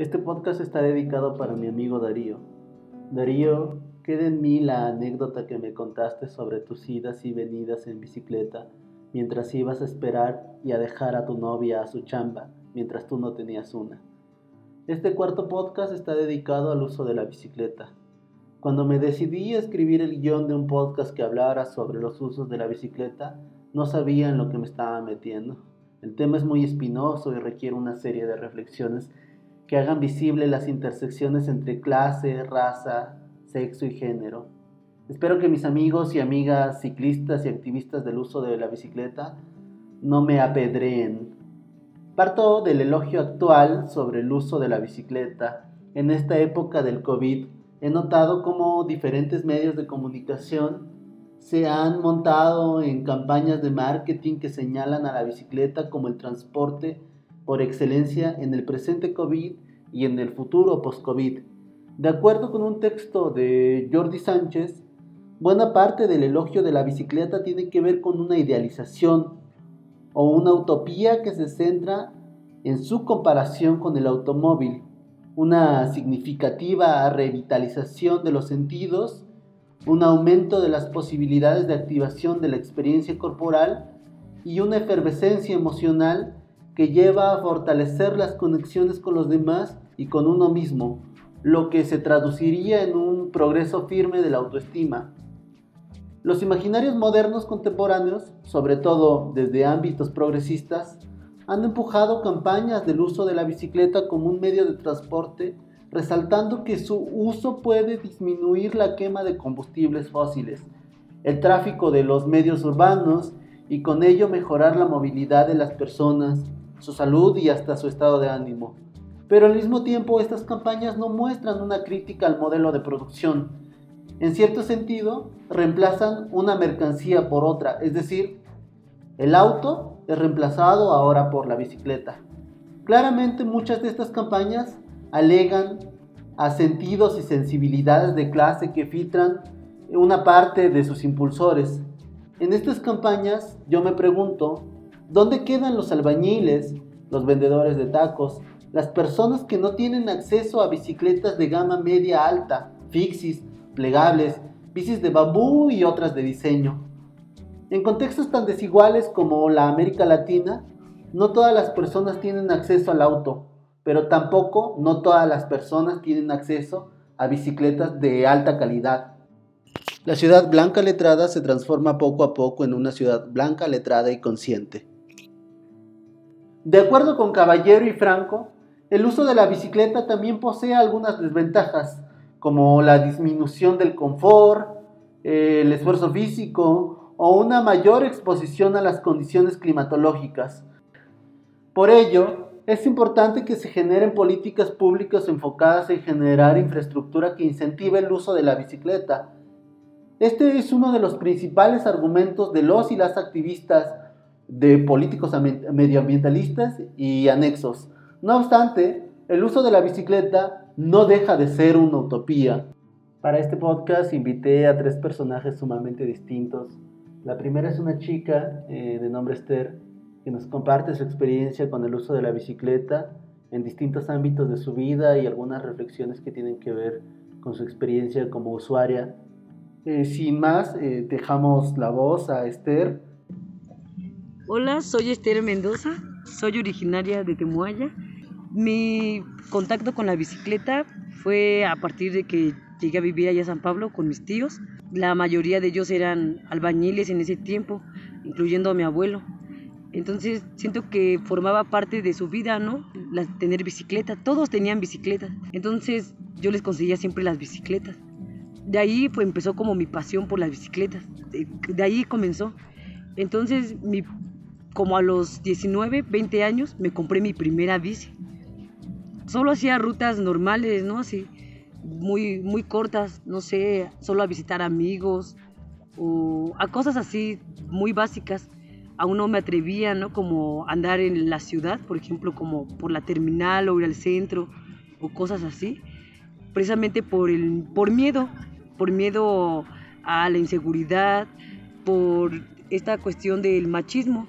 Este podcast está dedicado para mi amigo Darío. Darío, queda en mí la anécdota que me contaste sobre tus idas y venidas en bicicleta mientras ibas a esperar y a dejar a tu novia a su chamba mientras tú no tenías una. Este cuarto podcast está dedicado al uso de la bicicleta. Cuando me decidí a escribir el guion de un podcast que hablara sobre los usos de la bicicleta, no sabía en lo que me estaba metiendo. El tema es muy espinoso y requiere una serie de reflexiones que hagan visible las intersecciones entre clase, raza, sexo y género. Espero que mis amigos y amigas ciclistas y activistas del uso de la bicicleta no me apedreen. Parto del elogio actual sobre el uso de la bicicleta. En esta época del COVID he notado cómo diferentes medios de comunicación se han montado en campañas de marketing que señalan a la bicicleta como el transporte por excelencia en el presente COVID y en el futuro post-COVID. De acuerdo con un texto de Jordi Sánchez, buena parte del elogio de la bicicleta tiene que ver con una idealización o una utopía que se centra en su comparación con el automóvil, una significativa revitalización de los sentidos, un aumento de las posibilidades de activación de la experiencia corporal y una efervescencia emocional que lleva a fortalecer las conexiones con los demás y con uno mismo, lo que se traduciría en un progreso firme de la autoestima. Los imaginarios modernos contemporáneos, sobre todo desde ámbitos progresistas, han empujado campañas del uso de la bicicleta como un medio de transporte, resaltando que su uso puede disminuir la quema de combustibles fósiles, el tráfico de los medios urbanos y con ello mejorar la movilidad de las personas, su salud y hasta su estado de ánimo. Pero al mismo tiempo estas campañas no muestran una crítica al modelo de producción. En cierto sentido, reemplazan una mercancía por otra, es decir, el auto es reemplazado ahora por la bicicleta. Claramente muchas de estas campañas alegan a sentidos y sensibilidades de clase que filtran una parte de sus impulsores. En estas campañas yo me pregunto, ¿dónde quedan los albañiles, los vendedores de tacos, las personas que no tienen acceso a bicicletas de gama media alta, fixis, plegables, bicis de bambú y otras de diseño. En contextos tan desiguales como la América Latina, no todas las personas tienen acceso al auto, pero tampoco no todas las personas tienen acceso a bicicletas de alta calidad. La ciudad blanca letrada se transforma poco a poco en una ciudad blanca letrada y consciente. De acuerdo con Caballero y Franco, el uso de la bicicleta también posee algunas desventajas, como la disminución del confort, eh, el esfuerzo físico o una mayor exposición a las condiciones climatológicas. Por ello, es importante que se generen políticas públicas enfocadas en generar infraestructura que incentive el uso de la bicicleta. Este es uno de los principales argumentos de los y las activistas de políticos medioambientalistas y anexos no obstante, el uso de la bicicleta no deja de ser una utopía. Para este podcast invité a tres personajes sumamente distintos. La primera es una chica eh, de nombre Esther que nos comparte su experiencia con el uso de la bicicleta en distintos ámbitos de su vida y algunas reflexiones que tienen que ver con su experiencia como usuaria. Eh, sin más, eh, dejamos la voz a Esther. Hola, soy Esther Mendoza, soy originaria de Temuaya mi contacto con la bicicleta fue a partir de que llegué a vivir allá a San Pablo con mis tíos. La mayoría de ellos eran albañiles en ese tiempo, incluyendo a mi abuelo. Entonces siento que formaba parte de su vida, ¿no? tener bicicleta. Todos tenían bicicletas. Entonces yo les conseguía siempre las bicicletas. De ahí pues, empezó como mi pasión por las bicicletas. De, de ahí comenzó. Entonces, mi, como a los 19, 20 años, me compré mi primera bici solo hacía rutas normales, ¿no? Así, muy, muy cortas, no sé, solo a visitar amigos o a cosas así muy básicas. Aún no me atrevía, ¿no? Como andar en la ciudad, por ejemplo, como por la terminal o ir al centro o cosas así, precisamente por, el, por miedo, por miedo a la inseguridad, por esta cuestión del machismo,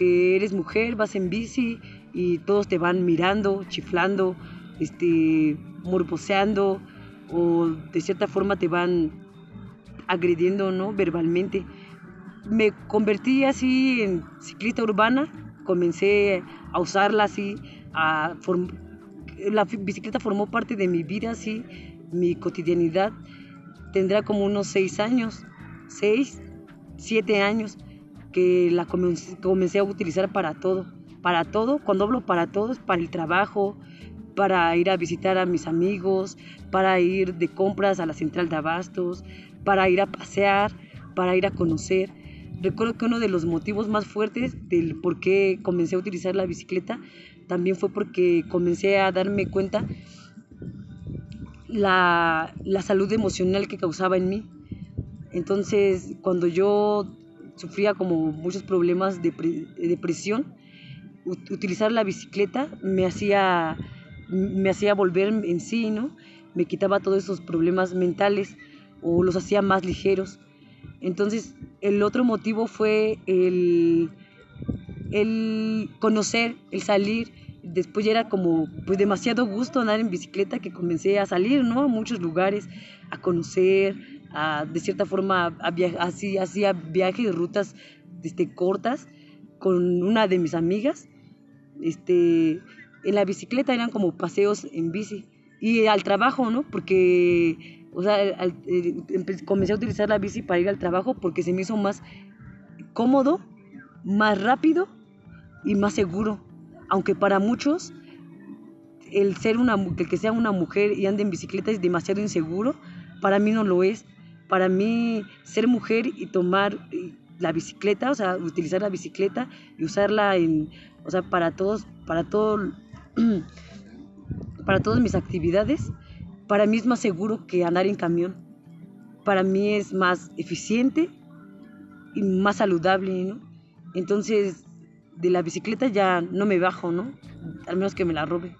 que eres mujer, vas en bici y todos te van mirando, chiflando este, morboseando o de cierta forma te van agrediendo, ¿no? Verbalmente. Me convertí así en ciclista urbana, comencé a usarla así, a la bicicleta formó parte de mi vida, así, mi cotidianidad. Tendrá como unos seis años, seis, siete años que la comencé, a utilizar para todo. Para todo, cuando hablo para todo, es para el trabajo, para ir a visitar a mis amigos, para ir de compras a la central de abastos, para ir a pasear, para ir a conocer. Recuerdo que uno de los motivos más fuertes del por qué comencé a utilizar la bicicleta también fue porque comencé a darme cuenta la, la salud emocional que causaba en mí. Entonces, cuando yo sufría como muchos problemas de, depresión, utilizar la bicicleta me hacía, me hacía volver en sí, ¿no? Me quitaba todos esos problemas mentales o los hacía más ligeros. Entonces, el otro motivo fue el, el conocer, el salir. Después ya era como pues demasiado gusto andar en bicicleta que comencé a salir, ¿no? A muchos lugares, a conocer, de cierta forma, hacía viajes y rutas este, cortas con una de mis amigas. Este, en la bicicleta eran como paseos en bici. Y al trabajo, ¿no? Porque, o sea, comencé a utilizar la bici para ir al trabajo porque se me hizo más cómodo, más rápido y más seguro. Aunque para muchos el ser una el que sea una mujer y ande en bicicleta es demasiado inseguro, para mí no lo es para mí ser mujer y tomar eh, la bicicleta, o sea, utilizar la bicicleta y usarla en, o sea, para todos, para todo, para todas mis actividades, para mí es más seguro que andar en camión. Para mí es más eficiente y más saludable, ¿no? Entonces, de la bicicleta ya no me bajo, ¿no? Al menos que me la robe.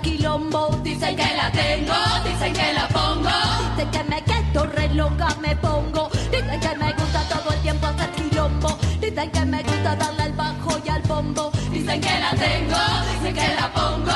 Quilombo. Dicen que la tengo, dicen que la pongo. Dicen que me quedo re loca, me pongo. Dicen que me gusta todo el tiempo hacer quilombo. Dicen que me gusta darle al bajo y al bombo. Dicen que la tengo, dicen que la pongo.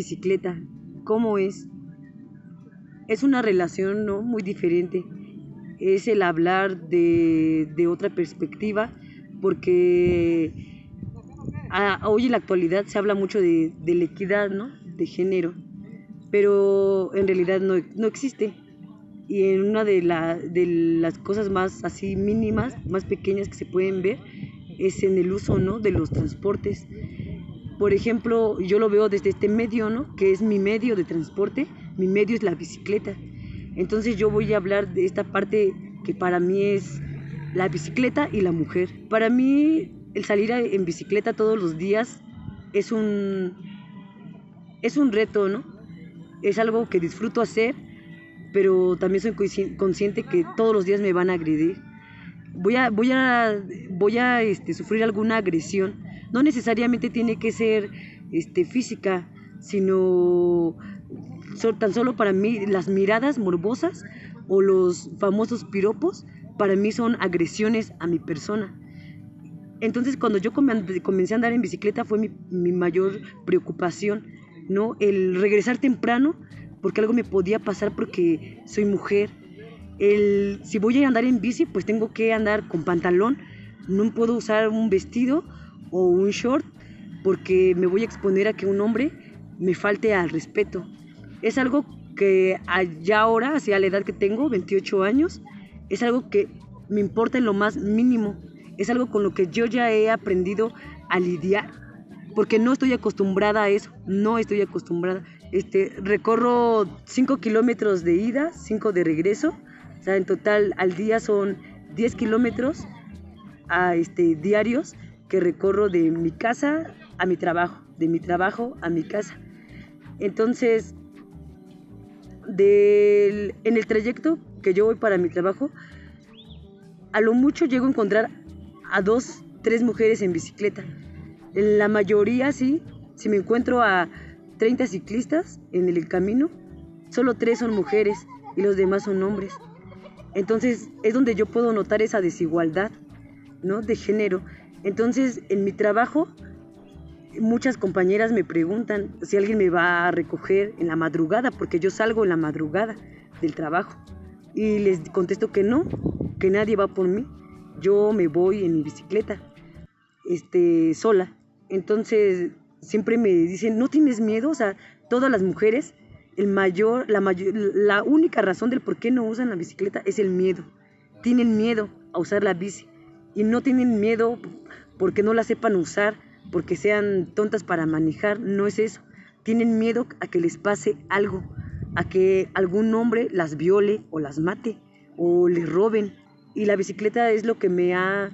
Bicicleta, ¿cómo es? Es una relación ¿no? muy diferente. Es el hablar de, de otra perspectiva, porque a- hoy en la actualidad se habla mucho de, de la equidad, ¿no? De género, pero en realidad no, no existe. Y en una de, la- de las cosas más así mínimas, más pequeñas que se pueden ver, es en el uso, ¿no? De los transportes. Por ejemplo, yo lo veo desde este medio, ¿no? Que es mi medio de transporte, mi medio es la bicicleta. Entonces yo voy a hablar de esta parte que para mí es la bicicleta y la mujer. Para mí el salir en bicicleta todos los días es un es un reto, ¿no? Es algo que disfruto hacer, pero también soy consci- consciente que todos los días me van a agredir. Voy a voy a voy a este, sufrir alguna agresión. No necesariamente tiene que ser este física, sino tan solo para mí las miradas morbosas o los famosos piropos para mí son agresiones a mi persona. Entonces cuando yo come- comencé a andar en bicicleta fue mi, mi mayor preocupación, ¿no? El regresar temprano porque algo me podía pasar porque soy mujer. El, si voy a andar en bici pues tengo que andar con pantalón, no puedo usar un vestido o un short porque me voy a exponer a que un hombre me falte al respeto. Es algo que a- ya ahora, hacia la edad que tengo, 28 años, es algo que me importa en lo más mínimo. Es algo con lo que yo ya he aprendido a lidiar, porque no estoy acostumbrada a eso, no estoy acostumbrada. Este, recorro 5 kilómetros de ida, 5 de regreso, o sea, en total al día son 10 kilómetros a, este, diarios que recorro de mi casa a mi trabajo, de mi trabajo a mi casa. Entonces, en el trayecto que yo voy para mi trabajo, a lo mucho llego a encontrar a dos, tres mujeres en bicicleta. En la mayoría, sí, si me encuentro a 30 ciclistas en el camino, solo tres son mujeres y los demás son hombres. Entonces es donde yo puedo notar esa desigualdad, ¿no? De género. Entonces en mi trabajo muchas compañeras me preguntan si alguien me va a recoger en la madrugada, porque yo salgo en la madrugada del trabajo. Y les contesto que no, que nadie va por mí. Yo me voy en mi bicicleta, este, sola. Entonces siempre me dicen, ¿no tienes miedo? O sea, todas las mujeres, el mayor, la, mayor, la única razón del por qué no usan la bicicleta es el miedo. Tienen miedo a usar la bici. Y no tienen miedo porque no la sepan usar, porque sean tontas para manejar, no es eso. Tienen miedo a que les pase algo, a que algún hombre las viole o las mate o les roben. Y la bicicleta es lo que me ha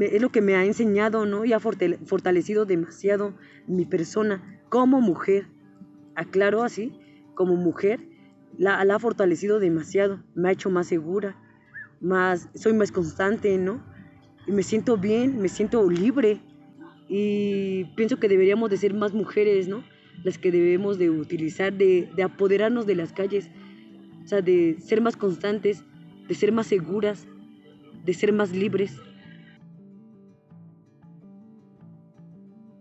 es lo que me ha enseñado, ¿no? Y ha fortale- fortalecido demasiado mi persona como mujer. Aclaro así, como mujer, la, la ha fortalecido demasiado, me ha hecho más segura, más, soy más constante, ¿no? Y me siento bien, me siento libre y pienso que deberíamos de ser más mujeres, ¿no? las que debemos de utilizar, de, de apoderarnos de las calles, o sea, de ser más constantes, de ser más seguras, de ser más libres.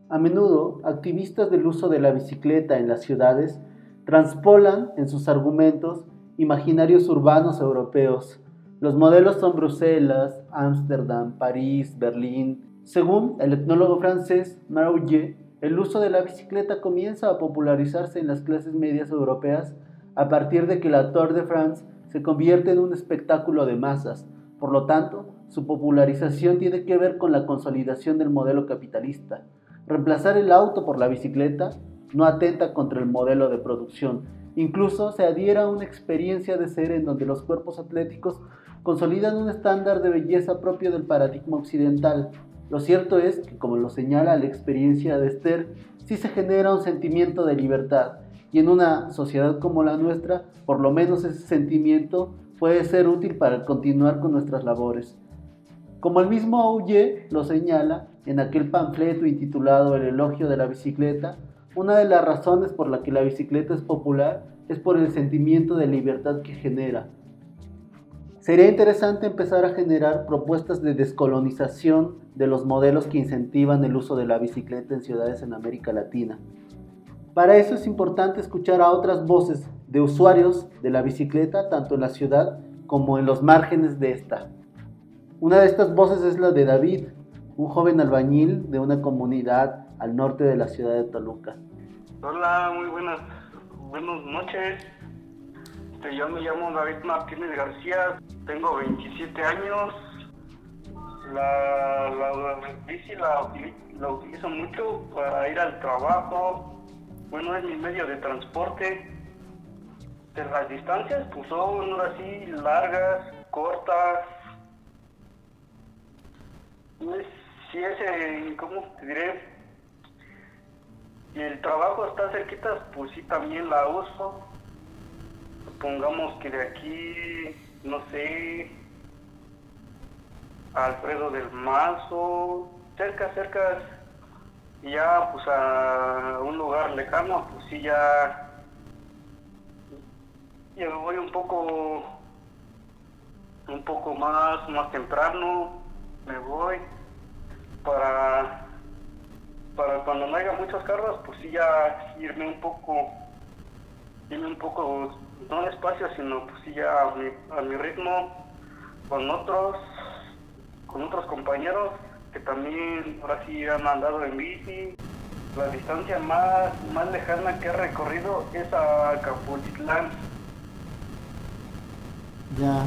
A menudo, activistas del uso de la bicicleta en las ciudades transpolan en sus argumentos imaginarios urbanos europeos. Los modelos son Bruselas, Ámsterdam, París, Berlín. Según el etnólogo francés Marouillet, el uso de la bicicleta comienza a popularizarse en las clases medias europeas a partir de que la Tour de France se convierte en un espectáculo de masas. Por lo tanto, su popularización tiene que ver con la consolidación del modelo capitalista. Reemplazar el auto por la bicicleta no atenta contra el modelo de producción. Incluso se adhiera a una experiencia de ser en donde los cuerpos atléticos consolidan un estándar de belleza propio del paradigma occidental. Lo cierto es que, como lo señala la experiencia de Esther, sí se genera un sentimiento de libertad, y en una sociedad como la nuestra, por lo menos ese sentimiento puede ser útil para continuar con nuestras labores. Como el mismo Auger lo señala en aquel panfleto intitulado El elogio de la bicicleta, una de las razones por la que la bicicleta es popular es por el sentimiento de libertad que genera. Sería interesante empezar a generar propuestas de descolonización de los modelos que incentivan el uso de la bicicleta en ciudades en América Latina. Para eso es importante escuchar a otras voces de usuarios de la bicicleta, tanto en la ciudad como en los márgenes de esta. Una de estas voces es la de David, un joven albañil de una comunidad al norte de la ciudad de Toluca. Hola, muy buenas, buenas noches. Este, yo me llamo David Martínez García, tengo 27 años. La, la, bici la, la utilizo mucho para ir al trabajo, bueno, es mi medio de transporte. De las distancias, pues son así largas, cortas. Pues, si ese, ¿cómo te diré? Y el trabajo está cerquita, pues sí, también la uso. Pongamos que de aquí, no sé, Alfredo del Mazo, cerca, cerca ya pues a un lugar lejano, pues sí ya, ya voy un poco, un poco más, más temprano, me voy para, para cuando no haya muchos carros, pues sí ya irme un poco, irme un poco, no despacio, sino pues sí ya a mi, a mi ritmo, con otros, con otros compañeros que también ahora sí han andado en bici. La distancia más, más lejana que he recorrido es a Capultitlán. Ya.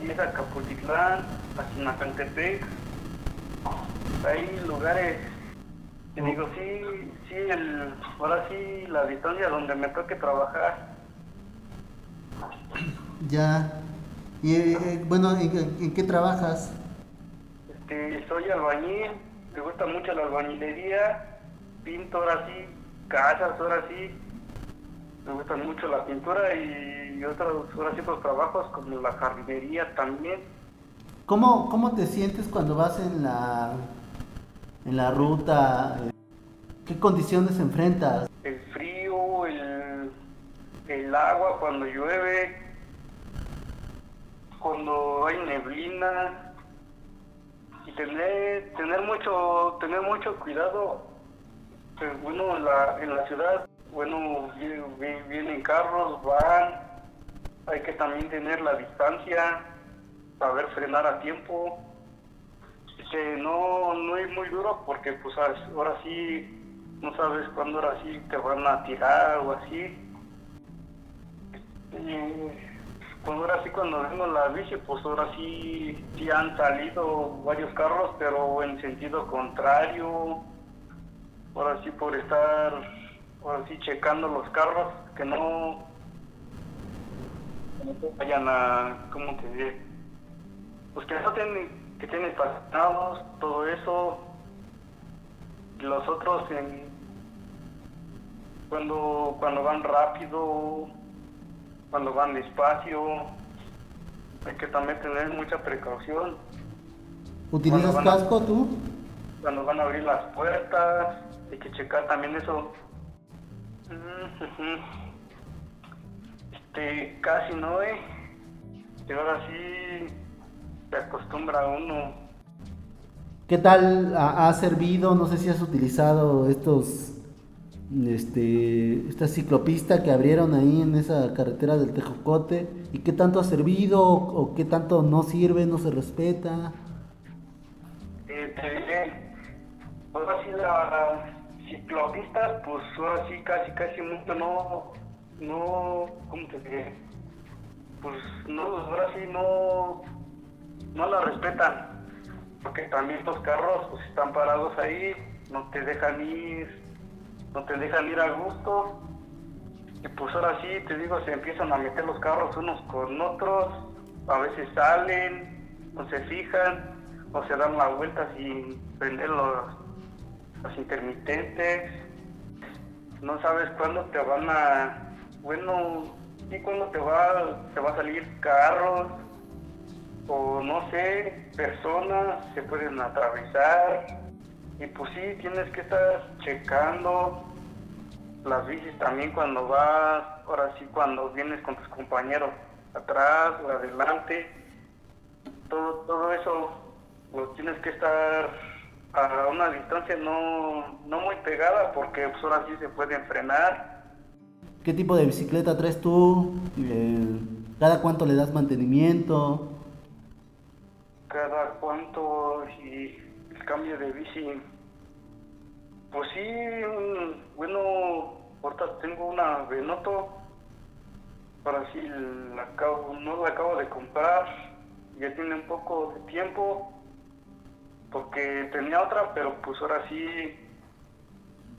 Y es a Capultitlán, a Sinacantepec. Hay lugares que digo, sí, sí, el, ahora sí la distancia donde me toque trabajar. Ya. Y eh, bueno, ¿en, ¿en qué trabajas? Este, soy albañil, me gusta mucho la albañilería, pinto ahora sí, casas ahora sí, me gusta mucho la pintura y otros, ahora sí otros trabajos como la jardinería también. ¿Cómo, ¿Cómo te sientes cuando vas en la, en la ruta? ¿Qué condiciones enfrentas? El frío, el, el agua cuando llueve, cuando hay neblina, y tener tener mucho tener mucho cuidado pues, bueno en la, en la ciudad bueno vienen carros van hay que también tener la distancia saber frenar a tiempo que no no es muy duro porque pues ahora sí no sabes cuándo ahora sí te van a tirar o así pues ahora sí cuando vengo la bici, pues ahora sí, sí han salido varios carros, pero en sentido contrario. Ahora sí por estar, ahora sí checando los carros, que no, vayan a, ¿cómo te diré? Pues que no tienen, que tienen estacionados, todo eso. Los otros en, cuando, cuando van rápido, cuando van despacio, hay que también tener mucha precaución. ¿Utilizas casco tú? Cuando van a abrir las puertas, hay que checar también eso. Este, casi no, eh. Y ahora sí se acostumbra uno. ¿Qué tal ha, ha servido? No sé si has utilizado estos, este, esta ciclopista que abrieron ahí en esa carretera del Tejocote. ¿Y qué tanto ha servido o qué tanto no sirve, no se respeta? Eh, te diré, ahora sí las ciclopistas, pues ahora sí casi, casi mucho no, no, ¿cómo te diré? Pues no, ahora sí no, no la respetan, porque también los carros pues están parados ahí, no te dejan ir, no te dejan ir a gusto, y pues ahora sí, te digo, se empiezan a meter los carros unos con otros, a veces salen, no se fijan, o se dan la vuelta sin prender los, los intermitentes. No sabes cuándo te van a, bueno, sí cuándo te va, te va a salir carros, o no sé, personas se pueden atravesar. Y pues sí, tienes que estar checando las bicis también cuando vas, ahora sí cuando vienes con tus compañeros atrás o adelante, todo, todo eso lo tienes que estar a una distancia no, no muy pegada porque pues ahora sí se pueden frenar. ¿Qué tipo de bicicleta traes tú? Eh, ¿Cada cuánto le das mantenimiento? Cada cuánto y cambio de bici. Pues sí, bueno, ahorita tengo una Venoto, ahora sí la acabo, no la acabo de comprar, ya tiene un poco de tiempo, porque tenía otra, pero pues ahora sí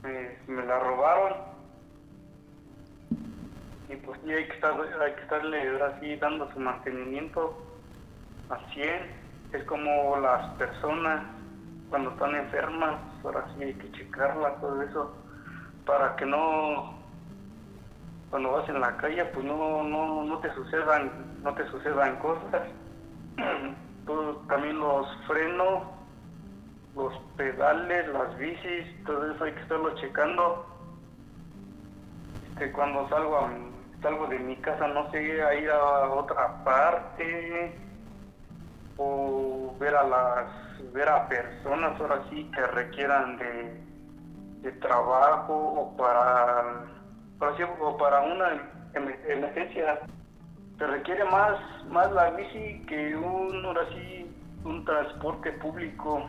me, me la robaron. Y pues sí hay que, estar, hay que estarle ahora sí dando su mantenimiento a 100. Es como las personas cuando están enfermas, ahora sí hay que checarla, todo eso, para que no, cuando vas en la calle, pues no, no, no te sucedan, no te sucedan cosas. También los frenos, los pedales, las bicis, todo eso hay que estarlo checando. Este, cuando salgo, a- salgo de mi casa, no sé, a ir a otra parte o ver a las ver a personas ahora sí que requieran de, de trabajo o para ahora sí, o para una em- emergencia se requiere más más la bici que un ahora sí un transporte público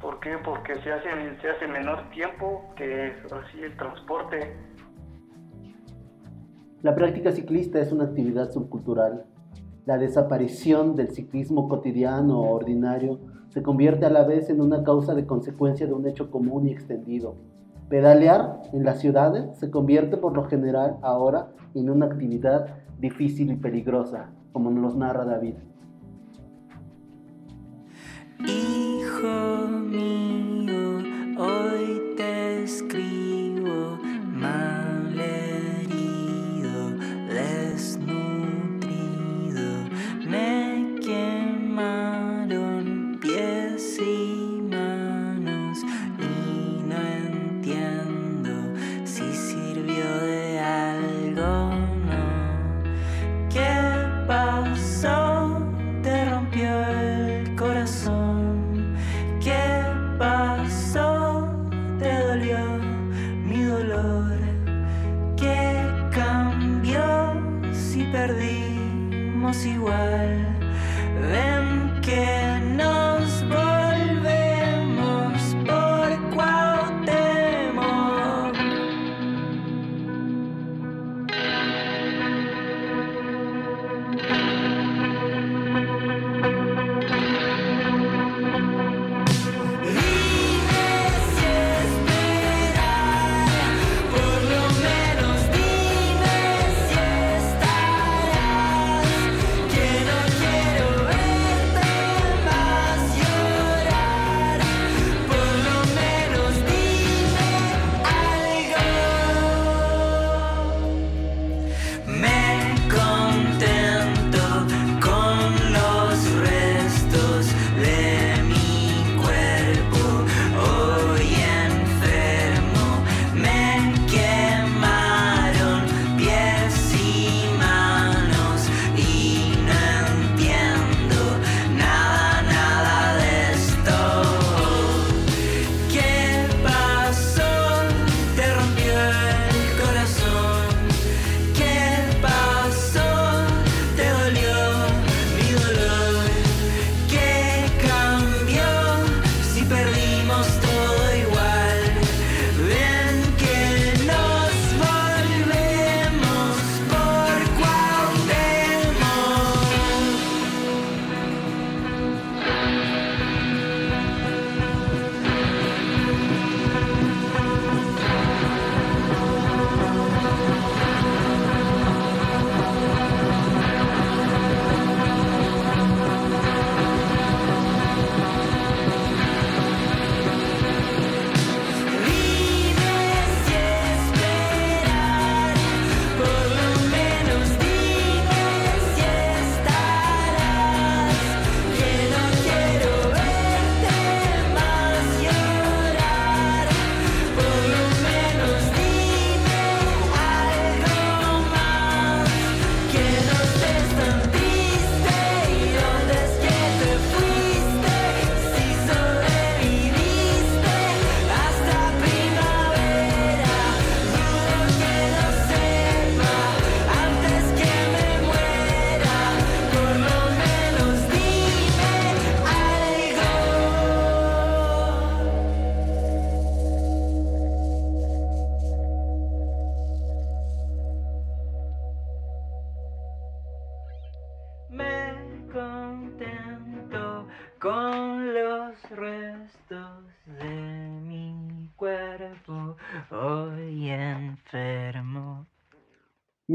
¿Por qué? Porque se hace, se hace menor tiempo que así el transporte. La práctica ciclista es una actividad subcultural. La desaparición del ciclismo cotidiano o ordinario se convierte a la vez en una causa de consecuencia de un hecho común y extendido. Pedalear en las ciudades se convierte por lo general ahora en una actividad difícil y peligrosa, como nos narra David.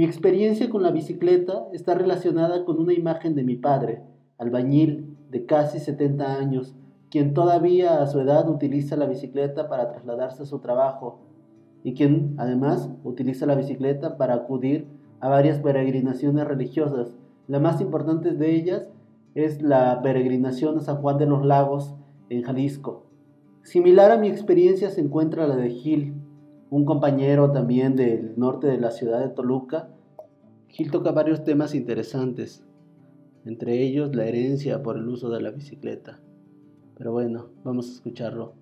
Mi experiencia con la bicicleta está relacionada con una imagen de mi padre, albañil de casi 70 años, quien todavía a su edad utiliza la bicicleta para trasladarse a su trabajo y quien además utiliza la bicicleta para acudir a varias peregrinaciones religiosas. La más importante de ellas es la peregrinación a San Juan de los Lagos en Jalisco. Similar a mi experiencia se encuentra la de Gil, un compañero también del norte de la ciudad de Toluca. Gil toca varios temas interesantes, entre ellos la herencia por el uso de la bicicleta. Pero bueno, vamos a escucharlo.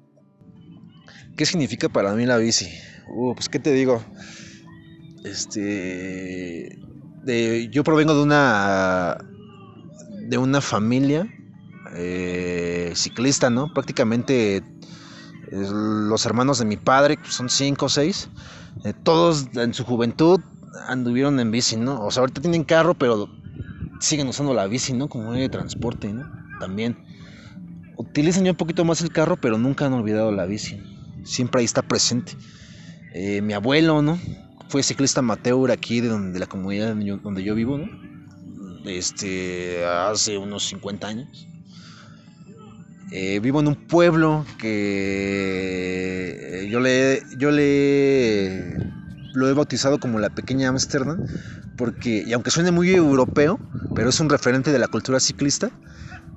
¿Qué significa para mí la bici? Uh, pues qué te digo. Este, yo provengo de una de una familia eh, ciclista, ¿no? Prácticamente los hermanos de mi padre, son cinco o seis, eh, todos en su juventud anduvieron en bici, ¿no? O sea, ahorita tienen carro, pero siguen usando la bici, ¿no? Como medio de transporte, ¿no? También. Utilizan ya un poquito más el carro, pero nunca han olvidado la bici. Siempre ahí está presente. Eh, mi abuelo, ¿no? Fue ciclista amateur aquí de, donde, de la comunidad donde yo, donde yo vivo, ¿no? Este, hace unos 50 años. Eh, vivo en un pueblo que yo le, yo le lo he bautizado como la pequeña Ámsterdam, porque, y aunque suene muy europeo, pero es un referente de la cultura ciclista,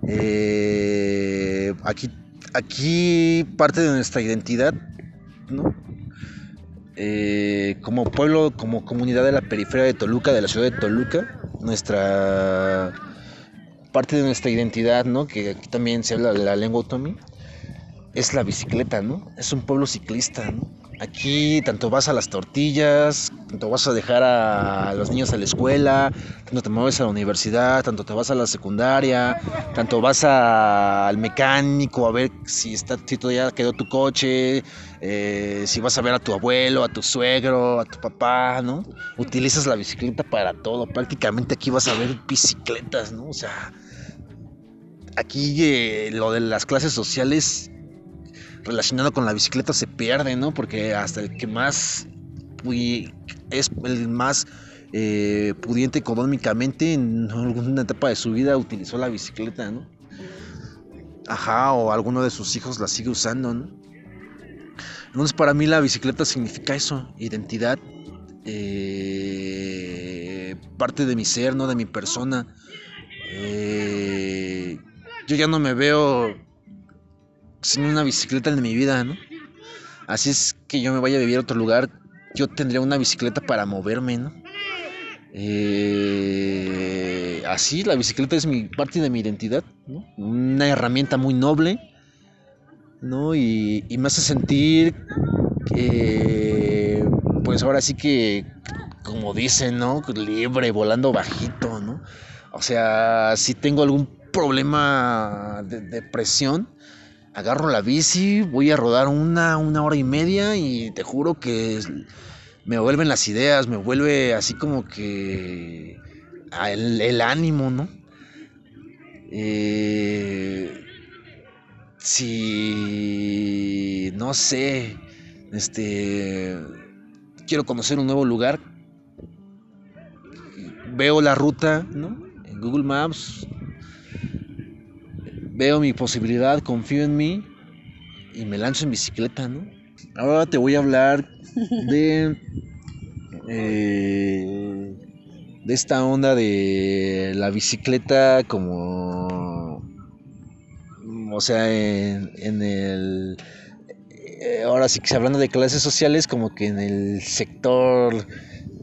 eh, aquí, aquí parte de nuestra identidad, ¿no? Eh, como pueblo, como comunidad de la periferia de Toluca, de la ciudad de Toluca, nuestra parte de nuestra identidad, ¿no? Que aquí también se habla de la lengua otomí, es la bicicleta, ¿no? Es un pueblo ciclista, ¿no? Aquí tanto vas a las tortillas, tanto vas a dejar a los niños a la escuela, tanto te mueves a la universidad, tanto te vas a la secundaria, tanto vas al mecánico a ver si está si todavía quedó tu coche, eh, si vas a ver a tu abuelo, a tu suegro, a tu papá, ¿no? Utilizas la bicicleta para todo. Prácticamente aquí vas a ver bicicletas, ¿no? O sea, aquí eh, lo de las clases sociales relacionado con la bicicleta se pierde, ¿no? Porque hasta el que más es el más eh, pudiente económicamente en alguna etapa de su vida utilizó la bicicleta, ¿no? Ajá, o alguno de sus hijos la sigue usando, ¿no? Entonces para mí la bicicleta significa eso, identidad, eh, parte de mi ser, ¿no? De mi persona. Eh, yo ya no me veo sin una bicicleta en mi vida, ¿no? Así es que yo me vaya a vivir a otro lugar, yo tendría una bicicleta para moverme, ¿no? Eh, así, la bicicleta es mi parte de mi identidad, ¿no? Una herramienta muy noble, ¿no? Y, y me hace sentir que, pues ahora sí que, como dicen, ¿no? Libre, volando bajito, ¿no? O sea, si tengo algún problema de depresión, agarro la bici, voy a rodar una, una hora y media y te juro que me vuelven las ideas, me vuelve así como que el, el ánimo, ¿no? Eh, si, no sé, este, quiero conocer un nuevo lugar, veo la ruta, ¿no? En Google Maps, veo mi posibilidad, confío en mí y me lanzo en bicicleta, ¿no? Ahora te voy a hablar de eh, de esta onda de la bicicleta como o sea en, en el eh, ahora sí que se hablando de clases sociales como que en el sector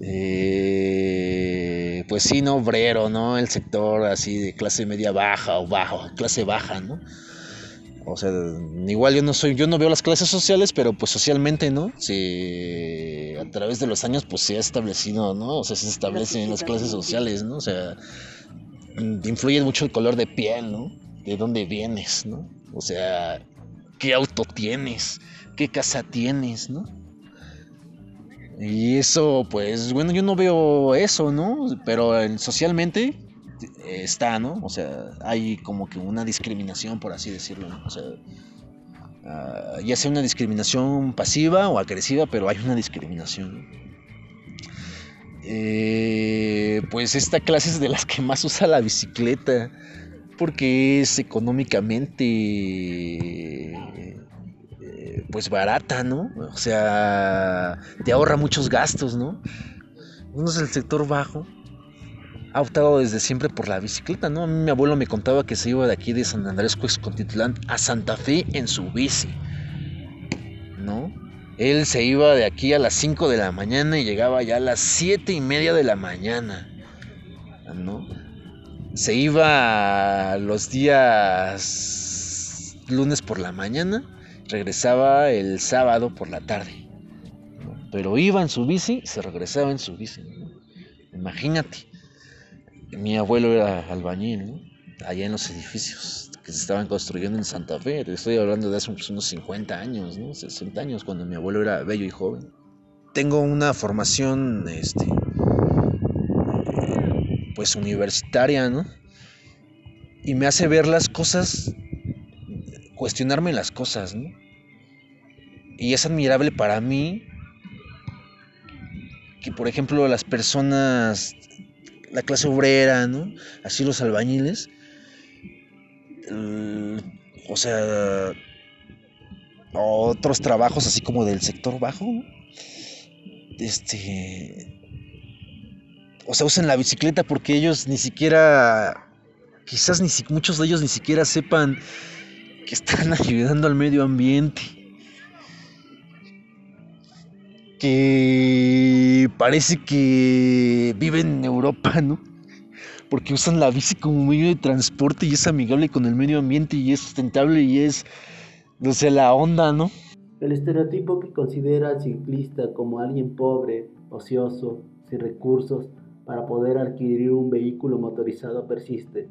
eh, pues sí no obrero no el sector así de clase media baja o bajo clase baja no o sea, igual yo no soy, yo no veo las clases sociales, pero pues socialmente, ¿no? Se, a través de los años, pues se ha establecido, ¿no? O sea, se establecen las clases sociales, ¿no? O sea, mm, influye mucho el color de piel, ¿no? De dónde vienes, ¿no? O sea, qué auto tienes, qué casa tienes, ¿no? Y eso, pues, bueno, yo no veo eso, ¿no? Pero en- socialmente, eh, está, ¿no? O sea, hay como que una discriminación, por así decirlo, ¿no? O sea, ah, ya sea una discriminación pasiva o agresiva, pero hay una discriminación. Eh, pues esta clase es de las que más usa la bicicleta, porque es económicamente pues barata, ¿no? O sea, te ahorra muchos gastos, ¿no? Uno es el sector bajo, ha optado desde siempre por la bicicleta, ¿no? A mí mi abuelo me contaba que se iba de aquí de San Andrés Cuexcontitlán a Santa Fe en su bici, ¿no? Él se iba de aquí a las 5 de la mañana y llegaba ya a las 7 y media de la mañana, ¿no? Se iba los días lunes por la mañana, regresaba el sábado por la tarde. Pero iba en su bici se regresaba en su bici. Imagínate mi abuelo era albañil, ¿no? allá en los edificios que se estaban construyendo en Santa Fe. Estoy hablando de hace pues, unos 50 años, ¿no? 60 años, cuando mi abuelo era bello y joven. Tengo una formación, este, pues universitaria, ¿no? Y me hace ver las cosas, cuestionarme las cosas, ¿no? Y es admirable para mí que, por ejemplo, las personas la clase obrera, ¿no? Así los albañiles. o sea, otros trabajos así como del sector bajo. Este. O sea, usan la bicicleta porque ellos ni siquiera. Quizás ni muchos de ellos ni siquiera sepan que están ayudando al medio ambiente. que parece que viven en Europa, ¿no? Porque usan la bici como medio de transporte y es amigable con el medio ambiente y es sustentable y es, no sé, la onda, ¿no? El estereotipo que considera al ciclista como alguien pobre, ocioso, sin recursos para poder adquirir un vehículo motorizado persiste.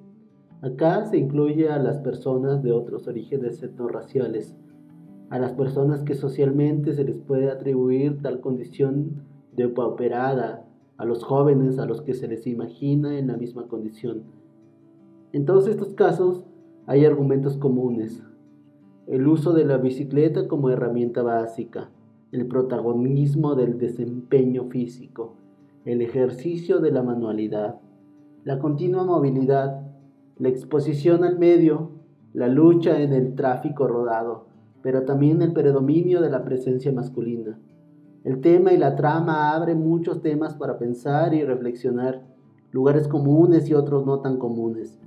Acá se incluye a las personas de otros orígenes etnorraciales, a las personas que socialmente se les puede atribuir tal condición de pauperada, a los jóvenes a los que se les imagina en la misma condición. En todos estos casos hay argumentos comunes. El uso de la bicicleta como herramienta básica, el protagonismo del desempeño físico, el ejercicio de la manualidad, la continua movilidad, la exposición al medio, la lucha en el tráfico rodado, pero también el predominio de la presencia masculina. El tema y la trama abren muchos temas para pensar y reflexionar, lugares comunes y otros no tan comunes.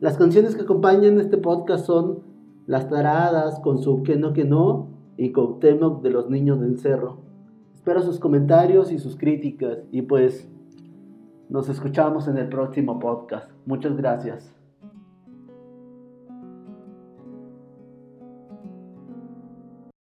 Las canciones que acompañan este podcast son Las Taradas con su Que no que no y Cuauhtémoc de los Niños del Cerro. Espero sus comentarios y sus críticas y pues nos escuchamos en el próximo podcast. Muchas gracias.